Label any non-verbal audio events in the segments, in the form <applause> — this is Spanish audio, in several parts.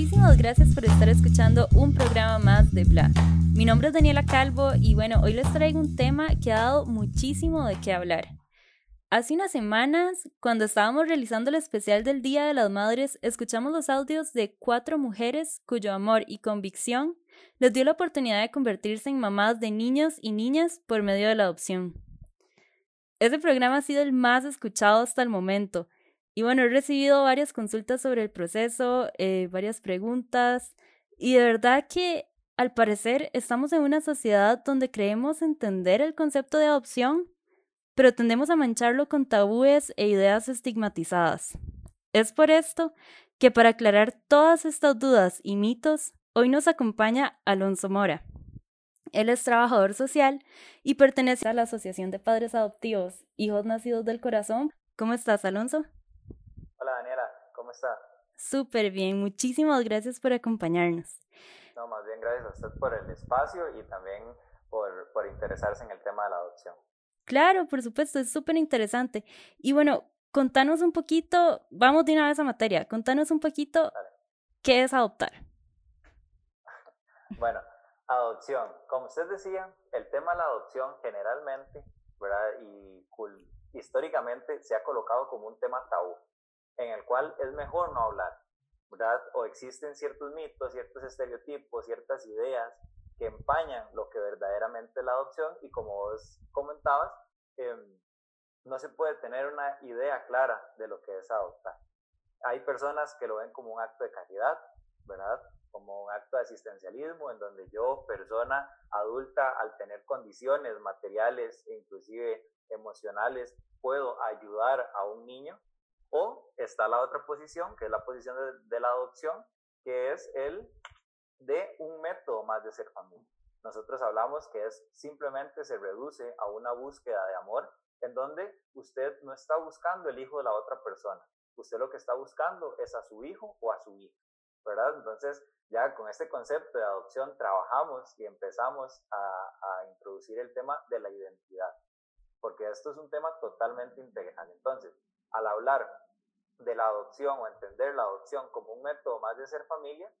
Muchísimas gracias por estar escuchando un programa más de Bla. Mi nombre es Daniela Calvo y bueno, hoy les traigo un tema que ha dado muchísimo de qué hablar. Hace unas semanas, cuando estábamos realizando el especial del Día de las Madres, escuchamos los audios de cuatro mujeres cuyo amor y convicción les dio la oportunidad de convertirse en mamás de niños y niñas por medio de la adopción. Ese programa ha sido el más escuchado hasta el momento. Y bueno, he recibido varias consultas sobre el proceso, eh, varias preguntas, y de verdad que al parecer estamos en una sociedad donde creemos entender el concepto de adopción, pero tendemos a mancharlo con tabúes e ideas estigmatizadas. Es por esto que para aclarar todas estas dudas y mitos, hoy nos acompaña Alonso Mora. Él es trabajador social y pertenece a la Asociación de Padres Adoptivos Hijos Nacidos del Corazón. ¿Cómo estás, Alonso? ¿Cómo está? Súper bien, muchísimas gracias por acompañarnos. No, más bien gracias a usted por el espacio y también por, por interesarse en el tema de la adopción. Claro, por supuesto, es súper interesante. Y bueno, contanos un poquito, vamos de una vez a materia, contanos un poquito qué es adoptar. <laughs> bueno, adopción. Como usted decía, el tema de la adopción generalmente, ¿verdad? Y históricamente se ha colocado como un tema tabú, en el cual es mejor no hablar, ¿verdad? O existen ciertos mitos, ciertos estereotipos, ciertas ideas que empañan lo que verdaderamente es la adopción y como vos comentabas, em, no se puede tener una idea clara de lo que es adoptar. Hay personas que lo ven como un acto de caridad, ¿verdad? Como un acto de asistencialismo en donde yo, persona adulta, al tener condiciones materiales e inclusive emocionales, puedo ayudar a un niño. O está la otra posición, que es la posición de la adopción, que es el de un método más de ser familia. Nosotros hablamos que es simplemente se reduce a una búsqueda de amor en donde usted no está buscando el hijo de la otra persona. Usted lo que está buscando es a su hijo o a su hija, ¿verdad? Entonces, ya con este concepto de adopción trabajamos y empezamos a, a introducir el tema de la identidad, porque esto es un tema totalmente integral. Entonces, al hablar de la adopción o entender la adopción como un método más de ser familia,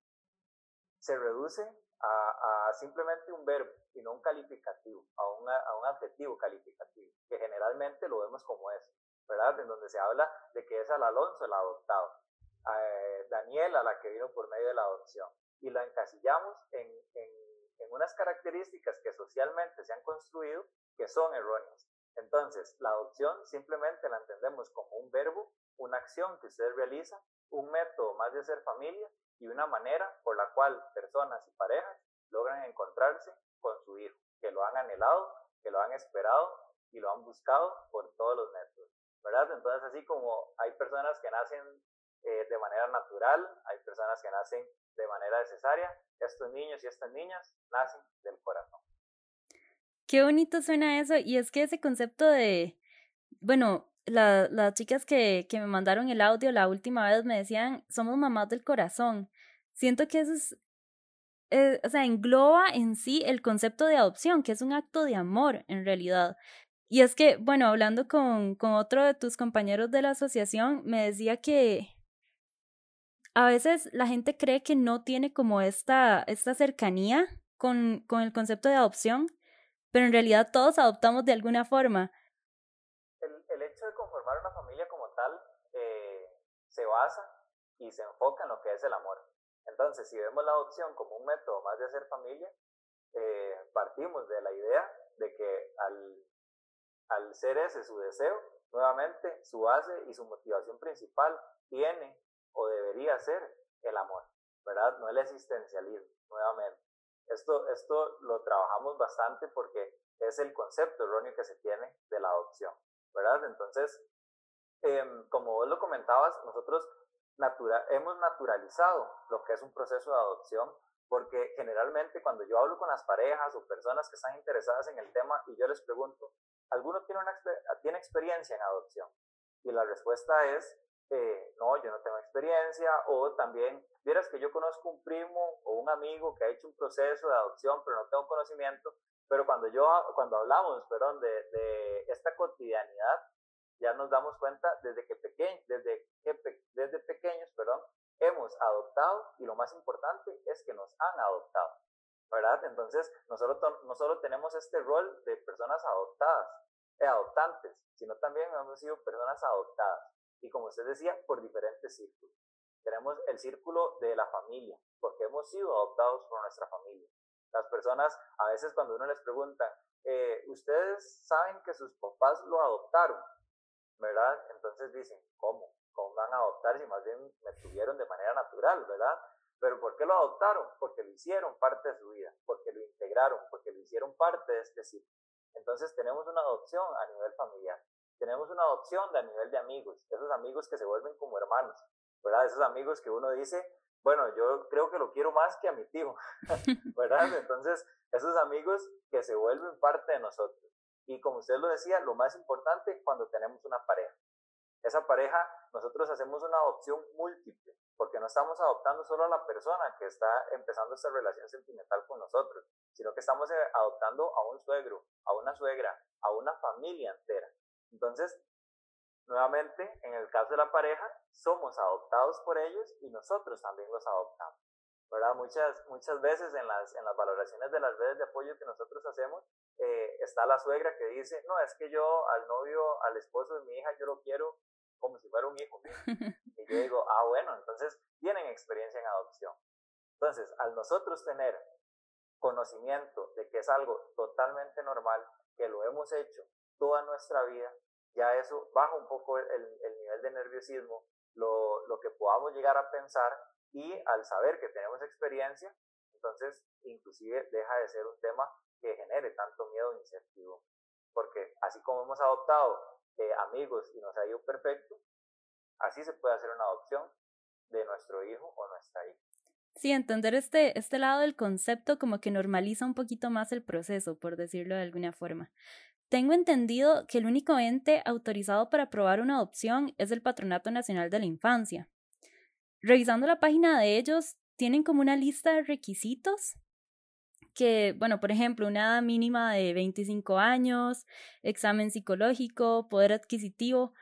se reduce a, simplemente un verbo y no un calificativo, a, a un adjetivo calificativo, que generalmente lo vemos como es, ¿verdad? En donde se habla de que es al Alonso el adoptado, eh, Daniela la que vino por medio de la adopción, y la encasillamos en, en, en unas características que socialmente se han construido que son erróneas. Entonces, la adopción simplemente la entendemos como un verbo, una acción que usted realiza, un método más de ser familia y una manera por la cual personas y parejas logran encontrarse con su hijo, que lo han anhelado, que lo han esperado y lo han buscado por todos los métodos, ¿verdad? Entonces, así como hay personas que nacen eh, de manera natural, hay personas que nacen de manera necesaria, estos niños y estas niñas nacen del corazón. Qué bonito suena eso, y es que ese concepto de, bueno, la, las chicas que, que me mandaron el audio la última vez me decían, somos mamás del corazón. Siento que eso es, eh, o sea, engloba en sí el concepto de adopción, que es un acto de amor en realidad. Y es que, bueno, hablando con, con otro de tus compañeros de la asociación, me decía que a veces la gente cree que no tiene como esta, esta cercanía con, con el concepto de adopción, pero en realidad todos adoptamos de alguna forma. se basa y se enfoca en lo que es el amor. Entonces, si vemos la adopción como un método más de hacer familia, eh, partimos de la idea de que al, al ser ese su deseo, nuevamente su base y su motivación principal tiene o debería ser el amor, ¿verdad? No el existencialismo, nuevamente. Esto, esto lo trabajamos bastante porque es el concepto erróneo que se tiene de la adopción, ¿verdad? Entonces, Em, como vos lo comentabas, nosotros hemos naturalizado lo que es un proceso de adopción, porque generalmente cuando yo hablo con las parejas o personas que están interesadas en el tema y yo les pregunto, ¿alguno tiene, una, tiene experiencia en adopción? Y la respuesta es, eh, no, yo no tengo experiencia, o también, vieras que yo conozco un primo o un amigo que ha hecho un proceso de adopción, pero no tengo conocimiento, pero cuando yo, cuando hablamos, perdón, de, de esta cotidianidad, ya nos damos cuenta desde que, pequeño, desde, desde pequeños perdón, hemos adoptado y lo más importante es que nos han adoptado, ¿verdad? Entonces, nosotros no solo tenemos este rol de personas adoptadas, eh, adoptantes, sino también hemos sido personas adoptadas. Y como usted decía, por diferentes círculos. Tenemos el círculo de la familia, porque hemos sido adoptados por nuestra familia. Las personas, a veces cuando uno les pregunta, eh, ustedes saben que sus papás lo adoptaron, ¿verdad? Entonces dicen, ¿cómo? ¿Cómo van a adoptar si más bien me tuvieron de manera natural, ¿verdad? Pero ¿por qué lo adoptaron? Porque lo hicieron parte de su vida, porque lo integraron, porque lo hicieron parte de este ciclo. Entonces tenemos una adopción a nivel familiar, tenemos una adopción a nivel de amigos, esos amigos que se vuelven como hermanos, ¿verdad? Esos amigos que uno dice, bueno, yo creo que lo quiero más que a mi tío, <laughs> ¿verdad? Entonces, esos amigos que se vuelven parte de nosotros. Y como usted lo decía, lo más importante cuando tenemos una pareja. Esa pareja, nosotros hacemos una adopción múltiple, porque no estamos adoptando solo a la persona que está empezando esta relación sentimental con nosotros, sino que estamos eh, adoptando a un suegro, a una suegra, a una familia entera. Entonces, nuevamente, en el caso de la pareja, somos adoptados por ellos y nosotros también los adoptamos. ¿verdad? Muchas, muchas veces en las, en las valoraciones de las redes de apoyo que nosotros hacemos, eh, está la suegra que dice, no, es que yo al novio, al esposo de mi hija, yo lo quiero como si fuera un hijo mío. <laughs> Y yo digo, ah, bueno, entonces tienen experiencia en adopción. Entonces, al nosotros tener conocimiento de que es algo totalmente normal, que lo hemos hecho toda nuestra vida, ya eso baja un poco el, el nivel de nerviosismo, lo, lo que podamos llegar a pensar y al saber que tenemos experiencia, entonces inclusive deja de ser un tema que genere tanto miedo e incertidumbre. Porque así como hemos adoptado eh, amigos y nos ha ido perfecto, así se puede hacer una adopción de nuestro hijo o nuestra hija. Sí, entender este, este lado del concepto como que normaliza un poquito más el proceso, por decirlo de alguna forma. Tengo entendido que el único ente autorizado para aprobar una adopción es el Patronato Nacional de la Infancia. Revisando la página de ellos, tienen como una lista de requisitos que, bueno, por ejemplo, una edad mínima de 25 años, examen psicológico, poder adquisitivo.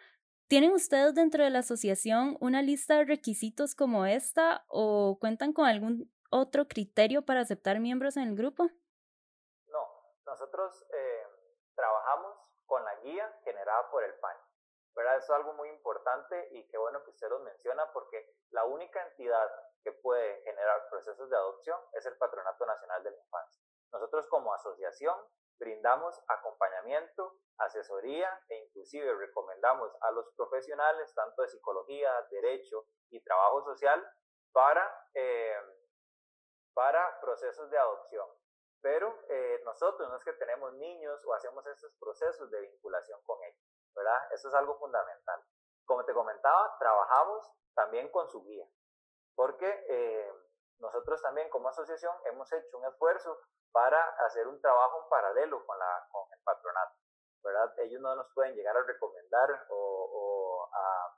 ¿Tienen ustedes dentro de la asociación una lista de requisitos como esta o cuentan con algún otro criterio para aceptar miembros en el grupo? No, nosotros eh, trabajamos con la guía generada por el PAN. ¿verdad? Eso es algo muy importante y qué bueno que usted lo menciona porque la única entidad que puede generar procesos de adopción es el Patronato Nacional de la Infancia. Nosotros como asociación brindamos acompañamiento, asesoría e inclusive recomendamos a los profesionales, tanto de psicología, derecho y trabajo social, para, eh, para procesos de adopción. Pero eh, nosotros no es que tenemos niños o hacemos estos procesos de vinculación con ellos. ¿verdad? Eso es algo fundamental. Como te comentaba, trabajamos también con su guía, porque eh, nosotros también como asociación hemos hecho un esfuerzo para hacer un trabajo en paralelo con, el patronato, ¿verdad? Ellos no nos pueden llegar a recomendar o, o a,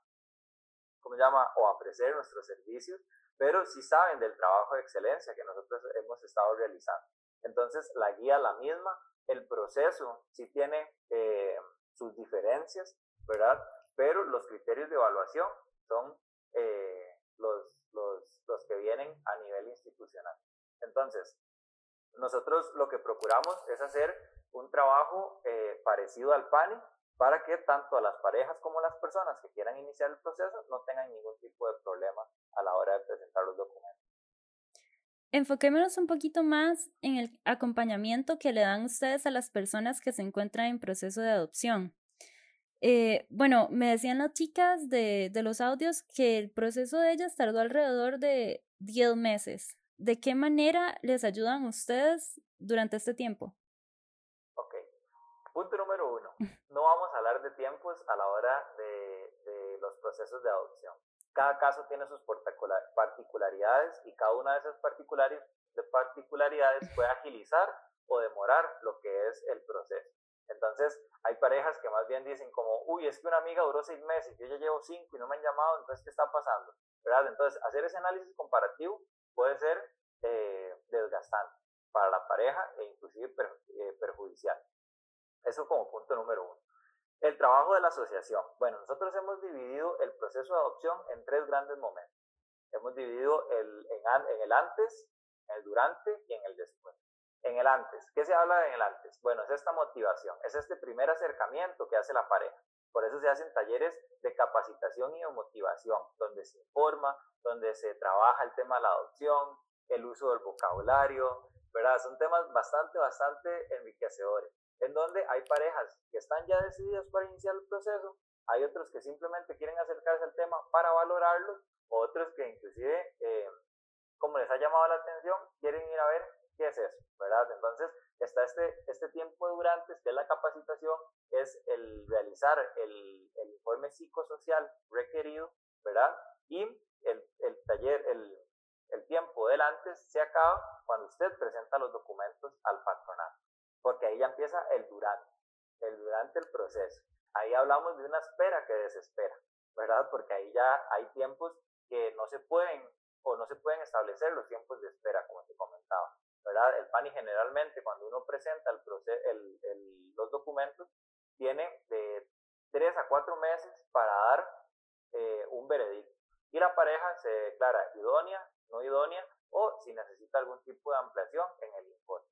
¿cómo se llama? O a ofrecer nuestros servicios, pero sí saben del trabajo de excelencia que nosotros hemos estado realizando. Entonces, la guía la misma, el proceso sí tiene eh, sus diferencias, ¿verdad? Pero los criterios de evaluación son eh, los, los, los que vienen a nivel institucional. Entonces, nosotros lo que procuramos es hacer un trabajo eh, parecido al PANI para que tanto a las parejas como a las personas que quieran iniciar el proceso no tengan ningún tipo de problema a la hora de presentar los documentos. Enfoquémonos un poquito más en el acompañamiento que le dan ustedes a las personas que se encuentran en proceso de adopción. Eh, bueno, me decían las chicas de, de, los audios que el proceso de ellas tardó alrededor de 10 meses. ¿De qué manera les ayudan ustedes durante este tiempo? Ok. Punto número uno. <laughs> No vamos a hablar de tiempos a la hora de, de los procesos de adopción. Cada caso tiene sus particularidades y cada una de esas particularidades puede agilizar o demorar lo que es el proceso. Entonces, hay parejas que más bien dicen como, uy, es que una amiga duró seis meses, yo ya llevo cinco y no me han llamado, entonces, ¿qué está pasando? ¿Verdad? Entonces, hacer ese análisis comparativo puede ser eh, desgastante para la pareja e inclusive eh, perjudicial. Eso como punto número uno. El trabajo de la asociación. Bueno, nosotros hemos dividido el proceso de adopción en tres grandes momentos. Hemos dividido el, en, el antes, en el durante y en el después. En el antes, ¿qué se habla en el antes? Bueno, es esta motivación, es este primer acercamiento que hace la pareja. Por eso se hacen talleres de capacitación y de motivación, donde se informa, donde se trabaja el tema de la adopción, el uso del vocabulario, ¿verdad? Son temas bastante, bastante enriquecedores, en donde hay parejas que están ya decididas para iniciar el proceso, hay otros que simplemente quieren acercarse al tema para valorarlo, otros que inclusive, eh, como les ha llamado la atención, quieren ir a ver qué es eso, ¿verdad? Entonces, está este, este tiempo durante, que la capacitación, es el realizar el, el informe psicosocial requerido, ¿verdad? Y el, el taller, el, el tiempo del antes se acaba cuando usted presenta los documentos al patronato, porque ahí ya empieza el durante, el durante el proceso. Ahí hablamos de una espera que desespera, ¿verdad? Porque ahí ya hay tiempos que no se pueden o no se pueden establecer los tiempos de espera, como te comentaba, ¿verdad? El PANI generalmente cuando uno presenta el el, el, los documentos tiene de tres a cuatro meses para dar eh, un veredicto y la pareja se declara idónea no idónea o si necesita algún tipo de ampliación en el informe.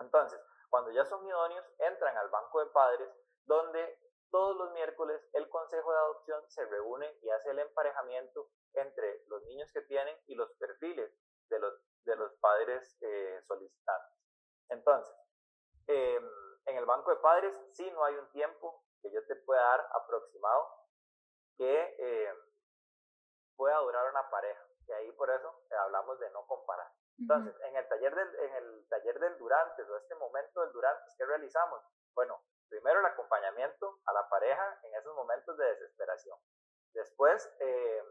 Entonces, cuando ya son idóneos, entran al banco de padres donde todos los miércoles el Consejo de Adopción se reúne y hace el emparejamiento entre los niños que tienen y los perfiles de los, de los padres eh, solicitantes. Entonces, em, en el banco de padres sí no hay un tiempo que yo te pueda dar aproximado que em, pueda durar una pareja. Y ahí por eso hablamos de no comparar. Entonces, en el taller del, en el taller del durante o este momento del durante, ¿qué realizamos? Bueno, primero el acompañamiento a la pareja en esos momentos de desesperación. Después eh,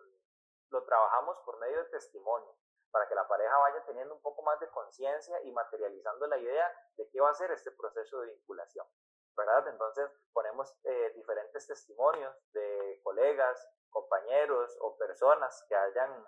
lo trabajamos por medio de testimonio, para que la pareja vaya teniendo un poco más de conciencia y materializando la idea de qué va a ser este proceso de vinculación. ¿verdad? Entonces ponemos eh, diferentes testimonios de colegas, compañeros o personas que hayan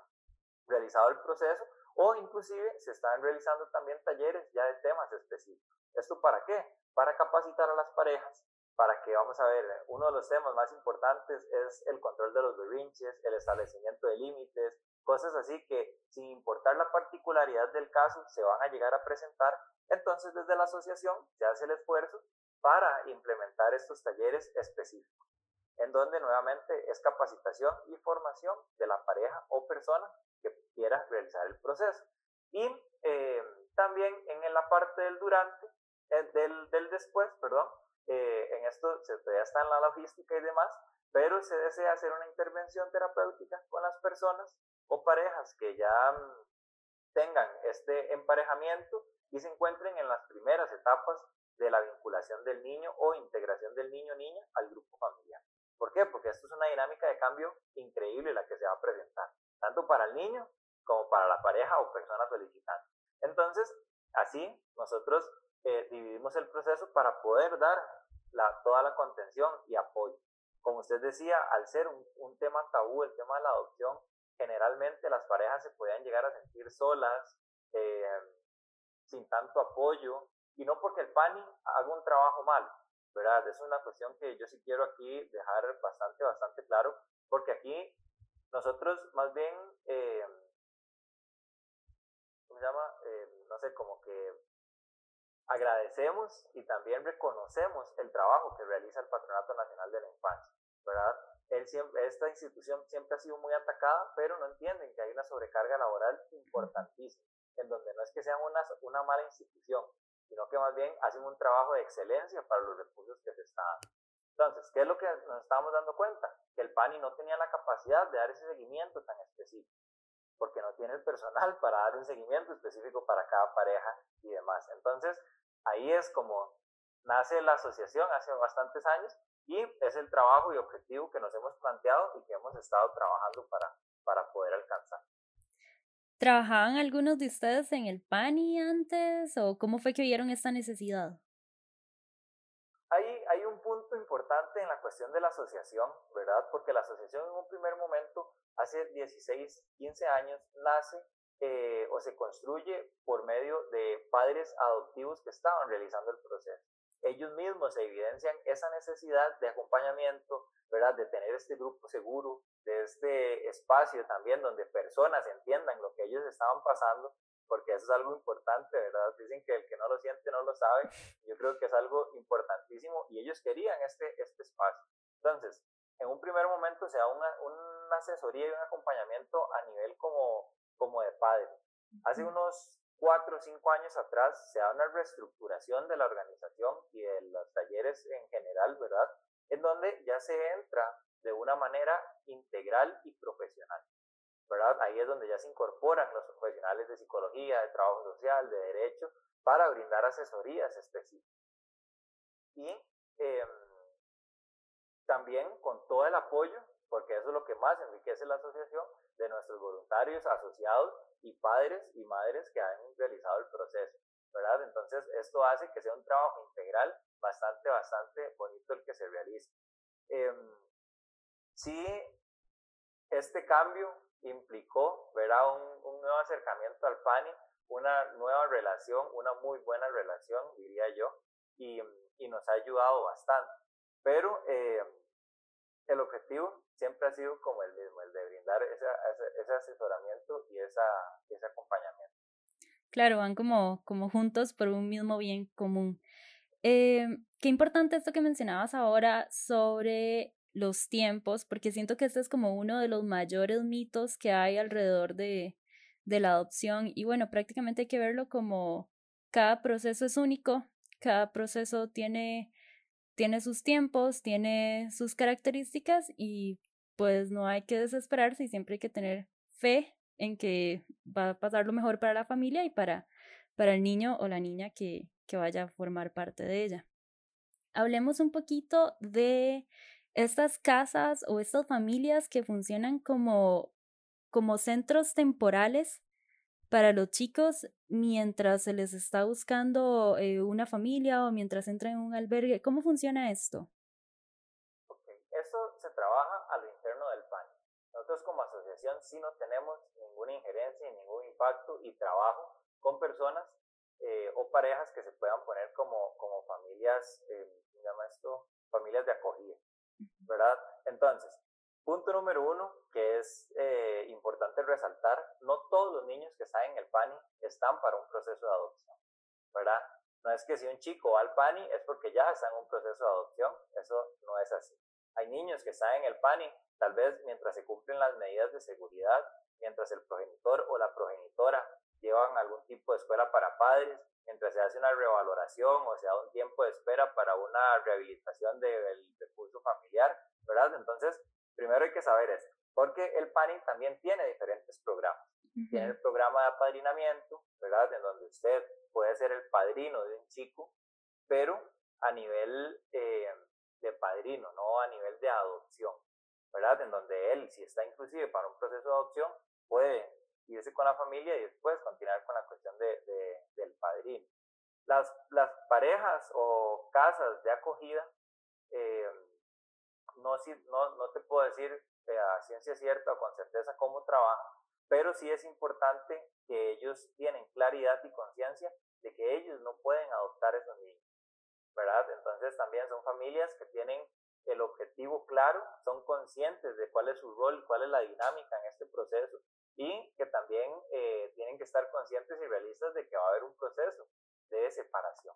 realizado el proceso o inclusive se están realizando también talleres ya de temas específicos. ¿Esto para qué? Para capacitar a las parejas, para que, vamos a ver, uno de los temas más importantes es el control de los berrinches, el establecimiento de límites, cosas así que sin importar la particularidad del caso se van a llegar a presentar. Entonces desde la asociación se hace el esfuerzo para implementar estos talleres específicos, en donde nuevamente es capacitación y formación de la pareja o persona que quiera realizar el proceso. Y eh, también en la parte del durante, eh, del, del, después, perdón, eh, en esto se todavía está en la logística y demás, pero se desea hacer una intervención terapéutica con las personas o parejas que ya mm, tengan este emparejamiento y se encuentren en las primeras etapas de la vinculación del niño o integración del niño o niña al grupo familiar. ¿Por qué? Porque esto es una dinámica de cambio increíble la que se va a presentar tanto para el niño como para la pareja o persona solicitante. Entonces, así nosotros eh, dividimos el proceso para poder dar toda la contención y apoyo. Como usted decía, al ser un, tema tabú, el tema de la adopción, generalmente las parejas se podían llegar a sentir solas, eh, sin tanto apoyo, y no porque el PANI haga un trabajo mal, ¿verdad? Es una cuestión que yo sí quiero aquí dejar bastante, bastante claro, porque aquí nosotros más bien, eh, ¿cómo se llama? Eh, no sé, como que agradecemos y también reconocemos el trabajo que realiza el Patronato Nacional de la Infancia, ¿verdad? Él siempre, esta institución siempre ha sido muy atacada, pero no entienden que hay una sobrecarga laboral importantísima, en donde no es que sean una, una mala institución, sino que más bien hacen un trabajo de excelencia para los recursos que se están entonces, ¿qué es lo que nos estábamos dando cuenta? Que el PANI no tenía la capacidad de dar ese seguimiento tan específico, porque no tiene el personal <laughs> para dar un seguimiento específico para cada pareja y demás. Entonces, ahí es como nace la asociación hace bastantes años y es el trabajo y objetivo que nos hemos planteado y que hemos estado trabajando para, para poder alcanzar. ¿Trabajaban algunos de ustedes en el PANI antes o cómo fue que vieron esta necesidad? Hay, hay un punto importante en la cuestión de la asociación, ¿verdad? Porque la asociación en un primer momento, hace 16, 15 años, nace eh, o se construye por medio de padres adoptivos que estaban realizando el proceso. ellos mismos evidencian esa necesidad de acompañamiento, ¿verdad? De tener este grupo seguro, de este espacio también donde personas entiendan lo que ellos estaban pasando, porque eso es algo importante, ¿verdad? Dicen que el que no lo siente no lo sabe. Yo creo que es algo importantísimo y ellos querían este, este espacio. Entonces, en un primer momento se da una, una asesoría y un acompañamiento a nivel como, como de padre. Hace unos cuatro o cinco años atrás se da una reestructuración de la organización y de los talleres en general, ¿verdad? En donde ya se entra de una manera integral y profesional, ¿verdad? Ahí es donde ya se incorporan los profesionales de psicología, de trabajo social, de derecho, para brindar asesorías específicas. Y em, también con todo el apoyo, porque eso es lo que más enriquece la asociación, de nuestros voluntarios asociados y padres y madres que han realizado el proceso, ¿verdad? Entonces, esto hace que sea un trabajo integral bastante, bastante bonito el que se realiza. Em, sí, este cambio implicó, ¿verdad? Un, un, nuevo acercamiento al PANI, una nueva relación, una muy buena relación, diría yo, y, y nos ha ayudado bastante. Pero eh, el objetivo siempre ha sido como el mismo, el de brindar ese asesoramiento y esa, ese acompañamiento. Claro, van como, como juntos por un mismo bien común. Eh, qué importante esto que mencionabas ahora sobre los tiempos, porque siento que este es como uno de los mayores mitos que hay alrededor de, de la adopción y bueno, prácticamente hay que verlo como cada proceso es único, cada proceso tiene tiene sus tiempos, tiene sus características y pues no hay que desesperarse y siempre hay que tener fe en que va a pasar lo mejor para la familia y para, para el niño o la niña que, que vaya a formar parte de ella. Hablemos un poquito de estas casas o estas familias que funcionan como, como centros temporales para los chicos mientras se les está buscando eh, una familia o mientras entran en un albergue? ¿Cómo funciona esto? Okay. Eso se trabaja a lo interno del PAN. Nosotros como asociación sí no tenemos ninguna injerencia y ningún impacto y trabajo con personas eh, o parejas que se puedan poner como, como familias, eh, ¿cómo se llama esto? Familias de acogida, ¿verdad? Entonces, Punto número uno, que es eh, importante resaltar, no todos los niños que están en el PANI están para un proceso de adopción, ¿verdad? No es que si un chico va al PANI es porque ya está en un proceso de adopción, eso no es así. Hay niños que están en el PANI, tal vez mientras se cumplen las medidas de seguridad, mientras el progenitor o la progenitora llevan algún tipo de escuela para padres, mientras se hace una revaloración o se da un tiempo de espera para una rehabilitación del recurso familiar, ¿verdad? Entonces, Primero hay que saber esto, porque el PANI también tiene diferentes programas. Tiene el programa de apadrinamiento, ¿verdad? En donde usted puede ser el padrino de un chico, pero a nivel eh, de padrino, no a nivel de adopción, ¿verdad? En donde él, si está inclusive para un proceso de adopción, puede irse con la familia y después continuar con la cuestión de, del padrino. Las, las parejas o casas de acogida eh, no, no, no te puedo decir eh, a ciencia cierta o con certeza cómo trabaja, pero sí es importante que ellos tienen claridad y conciencia de que ellos no pueden adoptar esos niños, ¿verdad? Entonces también son familias que tienen el objetivo claro, son conscientes de cuál es su rol, cuál es la dinámica en este proceso y que también eh, tienen que estar conscientes y realistas de que va a haber un proceso de separación.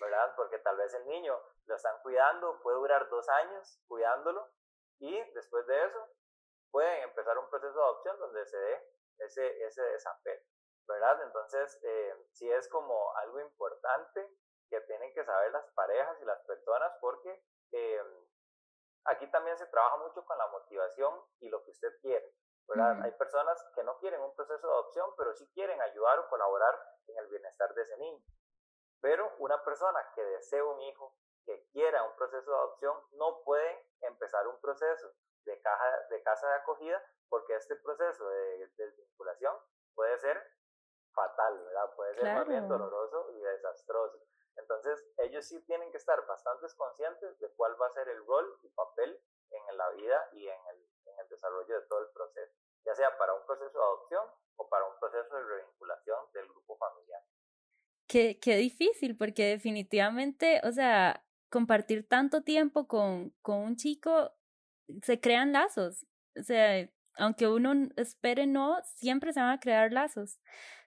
¿verdad? Porque tal vez el niño lo están cuidando, puede durar dos años cuidándolo y después de eso pueden empezar un proceso de adopción donde se dé ese, ese ¿verdad? Entonces, eh, sí es como algo importante que tienen que saber las parejas y las personas porque eh, aquí también se trabaja mucho con la motivación y lo que usted quiere, ¿verdad? Hay personas que no quieren un proceso de adopción, pero sí quieren ayudar o colaborar en el bienestar de ese niño. Pero una persona que desea un hijo, que quiera un proceso de adopción, no puede empezar un proceso de, caja, de casa de acogida porque este proceso de desvinculación puede ser fatal, ¿verdad? Puede ser más bien doloroso y desastroso. Entonces, ellos sí tienen que estar bastante conscientes de cuál va a ser el rol y papel en la vida y en el, en el desarrollo de todo el proceso, ya sea para un proceso de adopción o para un proceso de revinculación del grupo familiar. qué, qué difícil, porque definitivamente, o sea, compartir tanto tiempo con, con un chico, se crean lazos. O sea, aunque uno espere no, siempre se van a crear lazos.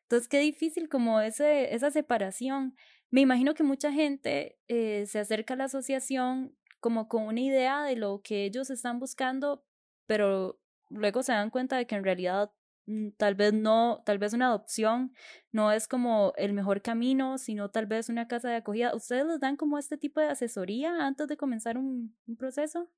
Entonces, qué difícil como ese, esa separación. Me imagino que mucha gente eh, se acerca a la asociación como con una idea de lo que ellos están buscando, pero luego se dan cuenta de que en realidad mm, tal vez no, tal vez una adopción no es como el mejor camino, sino tal vez una casa de acogida. ¿Ustedes les dan como este tipo de asesoría antes de comenzar un, un proceso?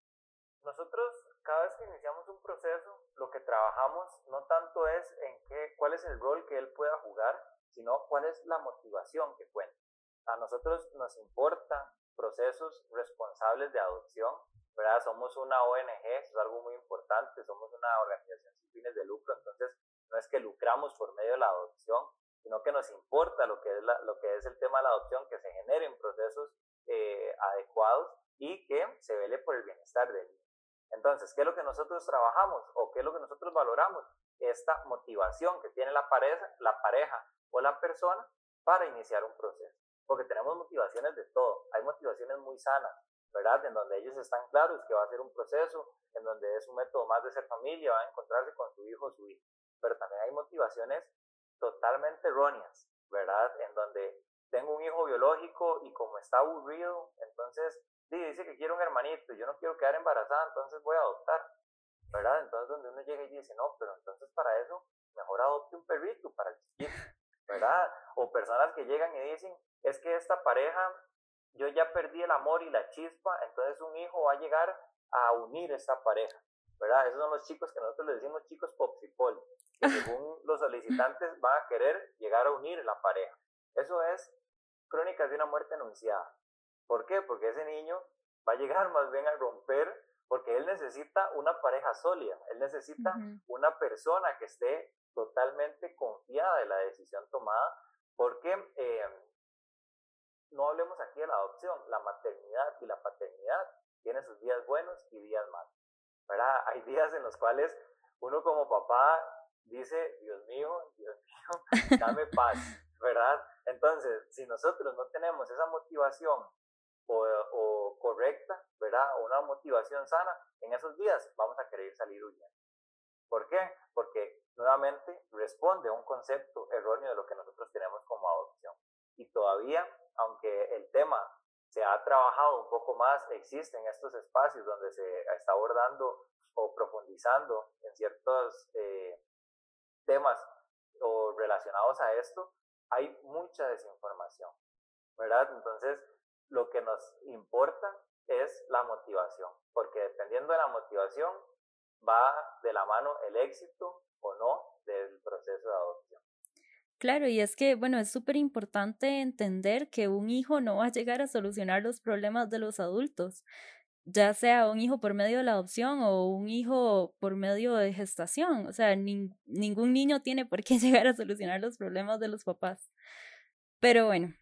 Nosotros, cada vez que iniciamos un proceso, lo que trabajamos no tanto es en qué, cuál es el rol que él pueda jugar, sino cuál es la motivación que cuenta. A nosotros nos importa procesos responsables de adopción, ¿verdad? Somos una ONG, eso es algo muy importante, somos una organización sin fines de lucro, entonces no es que lucramos por medio de la adopción, sino que nos importa lo que es, lo que es el tema de la adopción, que se generen procesos eh, adecuados y que se vele por el bienestar del niño. Entonces, ¿qué es lo que nosotros trabajamos o qué es lo que nosotros valoramos? Esta motivación que tiene la pareja, la pareja o la persona para iniciar un proceso. Porque tenemos motivaciones de todo. Hay motivaciones muy sanas, ¿verdad? En donde ellos están claros que va a ser un proceso, en donde es un método más de ser familia, va a encontrarse con su hijo o su hija. Pero también hay motivaciones totalmente erróneas, ¿verdad? En donde tengo un hijo biológico y como está aburrido, entonces dice que quiere un hermanito yo no quiero quedar embarazada, entonces voy a adoptar, ¿verdad? Entonces donde uno llega y dice, no, pero entonces para eso mejor adopte un perrito para el chiquito, ¿verdad? O personas que llegan y dicen, es que esta pareja, yo ya perdí el amor y la chispa, entonces un hijo va a llegar a unir esta pareja, ¿verdad? Esos son los chicos que nosotros les decimos chicos popsipol, que según los solicitantes van a querer llegar a unir la pareja. Eso es crónicas de una muerte anunciada. ¿Por qué? Porque ese niño va a llegar más bien a romper, porque él necesita una pareja sólida, él necesita una persona que esté totalmente confiada de la decisión tomada, porque eh, no hablemos aquí de la adopción, la maternidad y la paternidad tienen sus días buenos y días malos. ¿verdad? <laughs> Hay días en los cuales uno como papá dice, Dios mío, Dios mío, dame paz, ¿verdad? Entonces, si nosotros no tenemos esa motivación o, correcta, ¿verdad? O una motivación sana, en esos días vamos a querer salir huyendo. ¿Por qué? Porque nuevamente responde a un concepto erróneo de lo que nosotros tenemos como adopción. Y todavía, aunque el tema se ha trabajado un poco más, existen estos espacios donde se está abordando o profundizando en ciertos eh, temas o relacionados a esto, hay mucha desinformación, ¿verdad? Entonces, lo que nos importa es la motivación, porque dependiendo de la motivación va de la mano el éxito o no del proceso de adopción. Claro, y es que, bueno, es súper importante entender que un hijo no va a llegar a solucionar los problemas de los adultos, ya sea un hijo por medio de la adopción o un hijo por medio de gestación. O sea, ningún niño tiene por qué <laughs> llegar a solucionar los problemas de los papás. Pero bueno.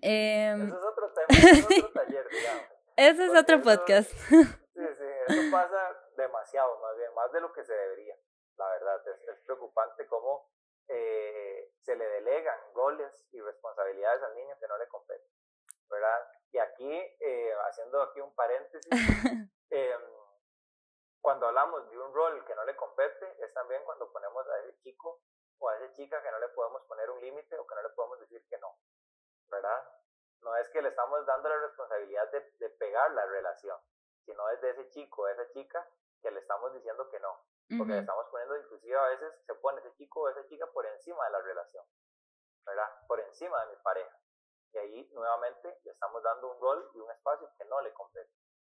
Eh, eso es otro tema, eso es otro <laughs> taller, digamos. Ese es otro podcast. Sí, sí, eso pasa demasiado, más bien, más de lo que se debería, la verdad. Es, es preocupante cómo eh, se le delegan roles y responsabilidades al niño que no le competen, ¿verdad? Y aquí, eh, haciendo aquí un paréntesis, <laughs> eh, cuando hablamos de un rol que no le compete, es también cuando ponemos a ese chico o a esa chica que no le podemos poner un límite o que no le podemos decir que no, ¿verdad? No es que le estamos dando la responsabilidad de, de pegar la relación, sino es de ese chico o esa chica que le estamos diciendo que no, porque le estamos poniendo, inclusive a veces se pone ese chico o esa chica por encima de la relación, ¿verdad? Por encima de mi pareja. Y ahí nuevamente le estamos dando un rol y un espacio que no le compete.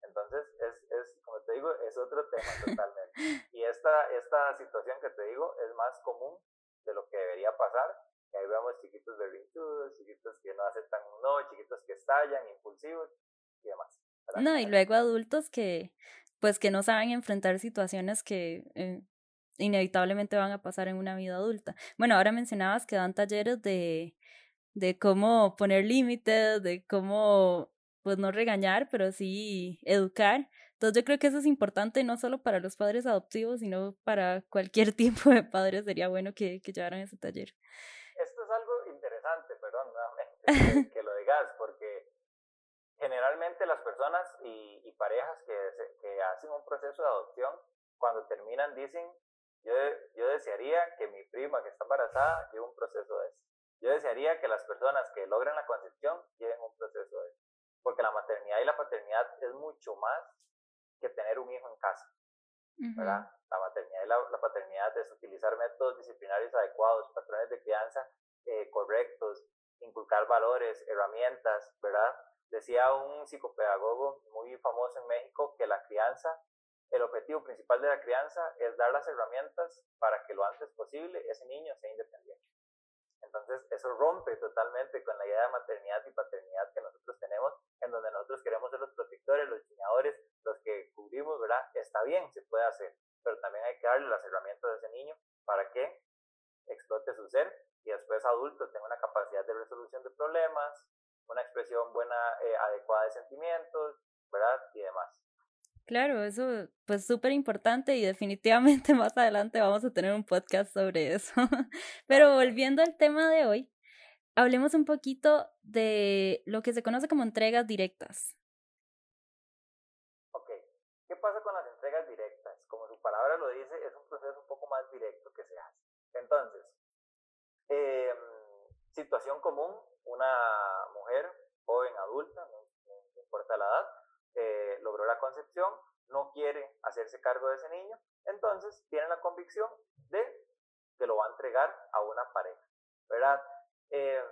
Entonces, es, es, como te digo, es otro tema <laughs> totalmente. Y esta, esta situación que te digo es más común de lo que debería pasar. Y ahí vemos chiquitos berrinchudos, chiquitos que no aceptan un no, chiquitos que estallan, impulsivos y demás. No, y luego adultos que, pues, que no saben enfrentar situaciones que eh, inevitablemente van a pasar en una vida adulta. Bueno, ahora mencionabas que dan talleres de de cómo poner límites, de cómo, pues no regañar, pero sí educar. Entonces yo creo que eso es importante no solo para los padres adoptivos, sino para cualquier <laughs> tipo de padres. Sería bueno que, que llevaran ese taller. Esto es algo interesante, perdón, nuevamente <laughs> que, lo digas, porque generalmente las personas y, parejas que, que hacen un proceso de adopción, cuando terminan dicen, yo, yo desearía que mi prima que está embarazada lleve un proceso de eso. Yo desearía que las personas que logran la concepción lleven un proceso de eso. Porque la maternidad y la paternidad es mucho más que tener un hijo en casa. ¿verdad? La maternidad y la, paternidad es utilizar métodos disciplinarios adecuados, patrones de crianza eh, correctos, inculcar valores, herramientas, ¿verdad? Decía un psicopedagogo muy famoso en México que la crianza, el objetivo principal de la crianza es dar las herramientas para que lo antes posible ese niño sea independiente. Entonces, eso rompe totalmente con la idea de maternidad y paternidad que nosotros tenemos, en donde nosotros queremos ser los protectores, los diseñadores, los que cubrimos, ¿verdad? Está bien, se puede hacer, pero también hay que darle las herramientas a ese niño para que explote su ser y después adulto tenga una capacidad de resolución de problemas, una expresión buena, eh, adecuada de sentimientos, ¿verdad? Y demás. Claro, eso pues súper importante y definitivamente <laughs> más adelante vamos a tener un podcast sobre eso. <laughs> Pero volviendo al tema de hoy, hablemos un poquito de lo que se conoce como entregas directas. Ok, ¿qué pasa con las entregas directas? Como su palabra lo dice, es un proceso un poco más directo que se hace. Entonces, em, situación común, una mujer joven, adulta, no importa la edad, eh, logró la concepción, no quiere hacerse cargo de ese niño, entonces tiene la convicción de que lo va a entregar a una pareja, ¿verdad? Eh,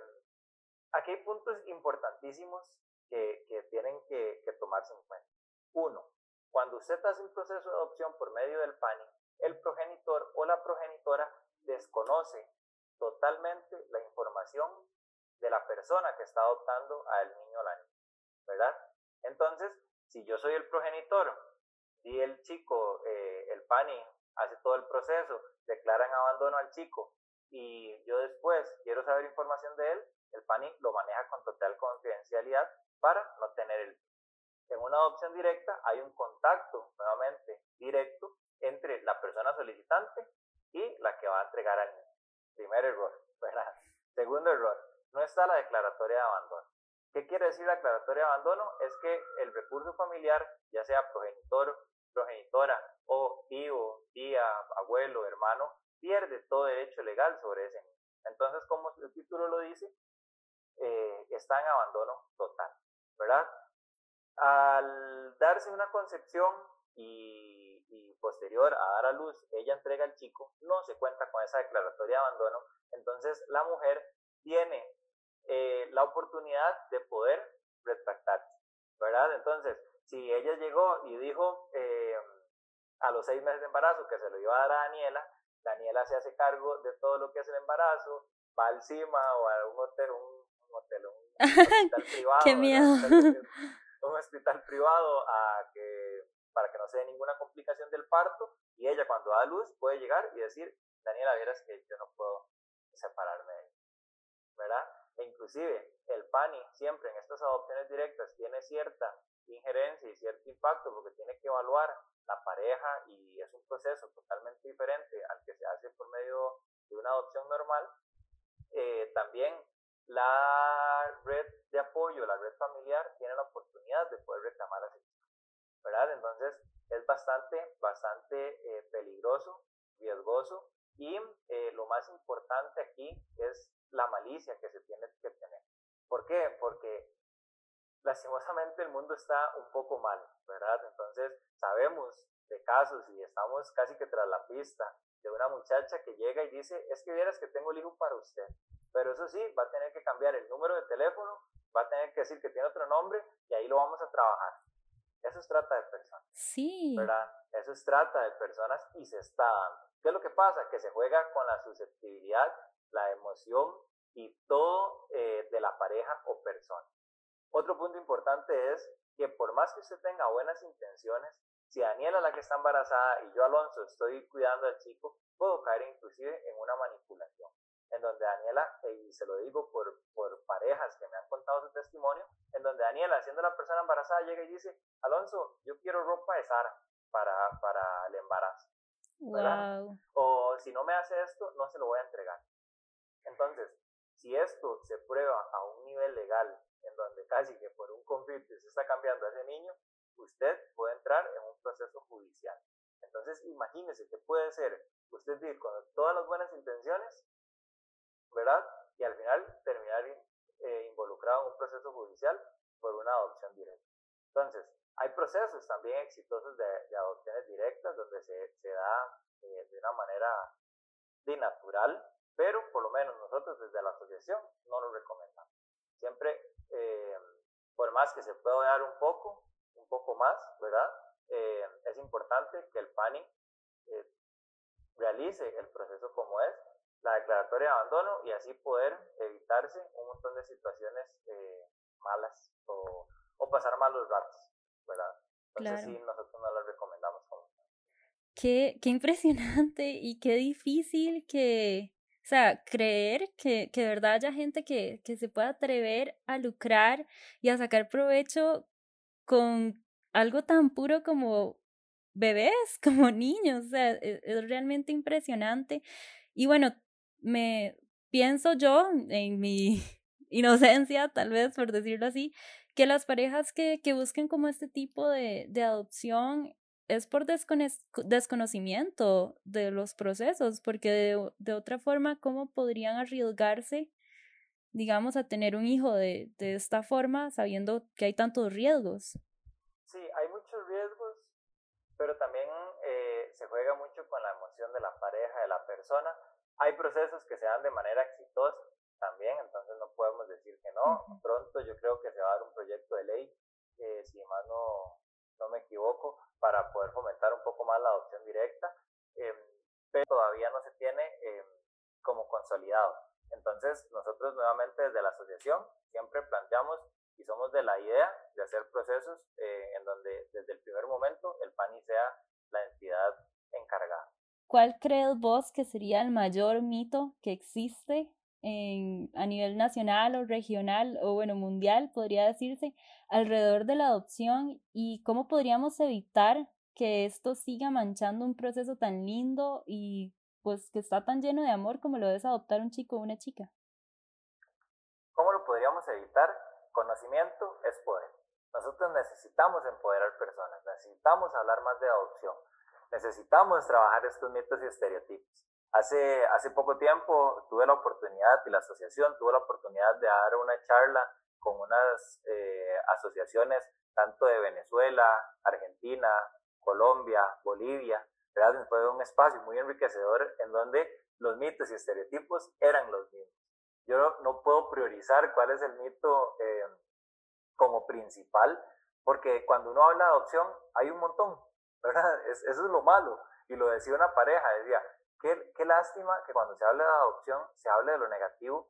aquí hay puntos importantísimos que, que tienen que, que, tomarse en cuenta. Uno, cuando usted hace un proceso de adopción por medio del PANI, el progenitor o la progenitora desconoce totalmente la información de la persona que está adoptando al niño o la niña, ¿verdad? Entonces, si yo soy el progenitor y el chico, eh, el PANI, hace todo el proceso, declaran abandono al chico y yo después quiero saber información de él, el PANI lo maneja con total confidencialidad para no tener el... En una adopción directa hay un contacto, nuevamente, directo entre la persona solicitante y la que va a entregar al niño. Primer error, <laughs> ¿verdad? Segundo error, no está la declaratoria de abandono. ¿Qué quiere decir la aclaratoria de abandono? Es que el recurso familiar, ya sea progenitor, progenitora o tío, tía, abuelo, hermano, pierde todo derecho legal sobre ese niño. Entonces, como el título lo dice, eh, está en abandono total, ¿verdad? Al darse una concepción y, y, posterior a dar a luz, ella entrega al chico, no se cuenta con esa declaratoria de abandono, entonces la mujer tiene eh, la oportunidad de poder retractarse, ¿verdad? Entonces, si ella llegó y dijo eh, a los seis meses de embarazo que se lo iba a dar a Daniela, Daniela se hace cargo de todo lo que es el embarazo, va al CIMA o a un hotel, un, hotel, un <laughs> hospital privado. ¡Qué miedo! Un hospital privado a que, para que no se dé ninguna complicación del parto y ella cuando da luz puede llegar y decir, Daniela, vieras que yo no puedo separarme de él, ¿verdad? E inclusive el PANI siempre en estas adopciones directas tiene cierta injerencia y cierto impacto porque tiene que evaluar la pareja y es un proceso totalmente diferente al que se hace por medio de una adopción normal. Eh, también la red de apoyo, la red familiar, tiene la oportunidad de poder reclamar ¿verdad? Entonces es bastante, bastante eh, peligroso, riesgoso y eh, lo más importante aquí es la malicia que se tiene que tener. ¿Por qué? Porque lastimosamente el mundo está un poco mal, ¿verdad? Entonces sabemos de casos y estamos casi que tras la pista de una muchacha que llega y dice, es que vieras que tengo el hijo para usted. Pero eso sí, va a tener que cambiar el número de teléfono, va a tener que decir que tiene otro nombre y ahí lo vamos a trabajar. Eso es trata de personas. Sí. ¿Verdad? Eso es trata de personas y se está dando. ¿Qué es lo que pasa? Que se juega con la susceptibilidad la emoción y todo eh, de la pareja o persona. Otro punto importante es que por más que usted tenga buenas intenciones, si Daniela la que está embarazada y yo Alonso estoy cuidando al chico, puedo caer inclusive en una manipulación, en donde Daniela, y se lo digo por, por parejas que me han contado su testimonio, en donde Daniela, siendo la persona embarazada, llega y dice, Alonso, yo quiero ropa de Sara para, para el embarazo. O si no me hace esto, no se lo voy a entregar. Entonces, si esto se prueba a un nivel legal, en donde casi que por un conflicto se está cambiando a ese niño, usted puede entrar en un proceso judicial. Entonces, imagínese que puede ser usted ir con todas las buenas intenciones, ¿verdad? Y al final terminar eh, involucrado en un proceso judicial por una adopción directa. Entonces, hay procesos también exitosos de, adopciones directas donde se, se da eh, de una manera de natural, pero por lo menos nosotros desde la asociación no lo recomendamos. Siempre, eh, por más que se pueda dar un poco, un poco más, ¿verdad? Es importante que el PANI realice el proceso como es, la declaratoria de abandono y así poder evitarse un montón de situaciones malas o, o pasar malos ratos. ¿verdad? Entonces sí, nosotros no las recomendamos como Qué, qué impresionante y qué difícil que, o sea, creer que, que de verdad haya gente que, que se pueda atrever a lucrar y a sacar provecho con algo tan puro como bebés, <laughs> como niños, o sea, es, es realmente impresionante. Y bueno, me pienso yo en mi <laughs> inocencia, tal vez por decirlo así, que las parejas que, que busquen como este tipo de, de adopción es por desconocimiento de los procesos, porque de, otra forma, ¿cómo podrían arriesgarse, digamos, a tener un hijo de, de esta forma sabiendo que hay tantos riesgos? Sí, hay muchos riesgos, pero también eh, se juega mucho con la emoción de la pareja, de la persona. Hay procesos que se dan de manera exitosa también, entonces no podemos decir que no. Pronto yo creo que se va a dar un proyecto de ley, eh, si más no, no me equivoco, para poder fomentar un poco más la adopción directa, em, pero todavía no se tiene em, como consolidado. Entonces nosotros nuevamente desde la asociación siempre planteamos y somos de la idea de hacer procesos eh, en donde desde el primer momento el PANI sea la entidad encargada. ¿Cuál crees vos que sería el mayor mito que existe a nivel nacional o regional o bueno, mundial, podría decirse, alrededor de la adopción y cómo podríamos evitar que esto siga manchando un proceso tan lindo y pues que está tan lleno de amor como lo es adoptar un chico o una chica. ¿Cómo lo podríamos evitar? Conocimiento es poder. Nosotros necesitamos empoderar personas, necesitamos hablar más de adopción, necesitamos trabajar estos mitos y estereotipos. Hace, hace poco tiempo tuve la oportunidad y la asociación tuvo la oportunidad de dar una charla con unas eh, asociaciones tanto de Venezuela, Argentina, Colombia, Bolivia, ¿verdad? Fue un espacio muy enriquecedor en donde los mitos y estereotipos eran los mismos. Yo no, puedo priorizar cuál es el mito eh, como principal, porque cuando uno habla de adopción hay un montón, ¿verdad? <laughs> eso es lo malo. Y lo decía una pareja, decía, Qué, lástima que cuando se habla de adopción se hable de lo negativo,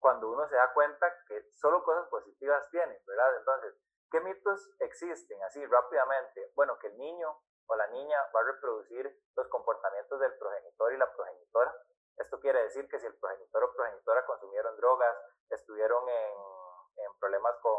cuando uno se da cuenta que solo cosas positivas tiene, ¿verdad? Entonces, ¿qué mitos existen así rápidamente? Bueno, que el niño o la niña va a reproducir los comportamientos del progenitor y la progenitora. Esto quiere decir que si el progenitor o progenitora consumieron drogas, estuvieron en, en problemas con,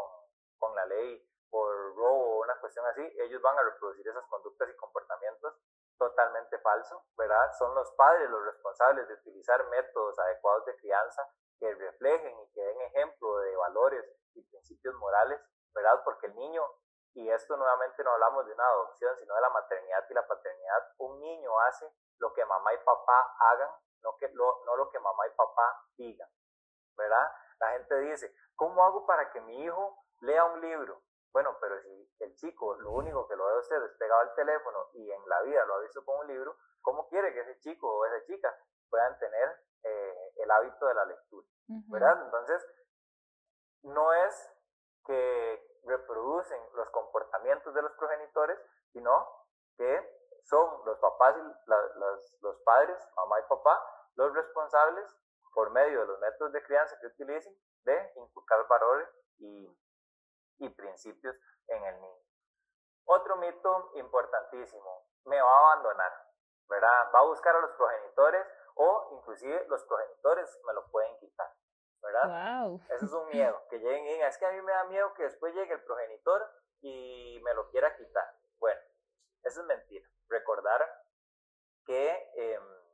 con la ley por robo o una cuestión así, ellos van a reproducir esas conductas y comportamientos totalmente falso, ¿verdad? Son los padres los responsables de utilizar métodos adecuados de crianza que reflejen y que den ejemplo de valores y principios morales, ¿verdad? Porque el niño, y esto nuevamente no hablamos de una adopción, sino de la maternidad y la paternidad, un niño hace lo que mamá y papá hagan, no, que lo, no lo que mamá y papá digan, ¿verdad? La gente dice, ¿cómo hago para que mi hijo lea un libro? Bueno, pero si el chico lo único que lo ve a usted es pegado al teléfono y en la vida lo ha visto con un libro, ¿cómo quiere que ese chico o esa chica puedan tener eh, el hábito de la lectura? ¿Verdad? Entonces, no es que reproducen los comportamientos de los progenitores, sino que son los papás y los, los padres, mamá y papá, los responsables por medio de los métodos de crianza que utilicen de inculcar valores y y principios en el niño. Otro mito importantísimo, me va a abandonar, ¿verdad? Va a buscar a los progenitores o inclusive los progenitores me lo pueden quitar, ¿verdad? Wow. Eso es un <laughs> miedo, que lleguen y digan, es que a mí me da miedo que después llegue el progenitor y me lo quiera quitar. Bueno, eso es mentira. Recordar que em,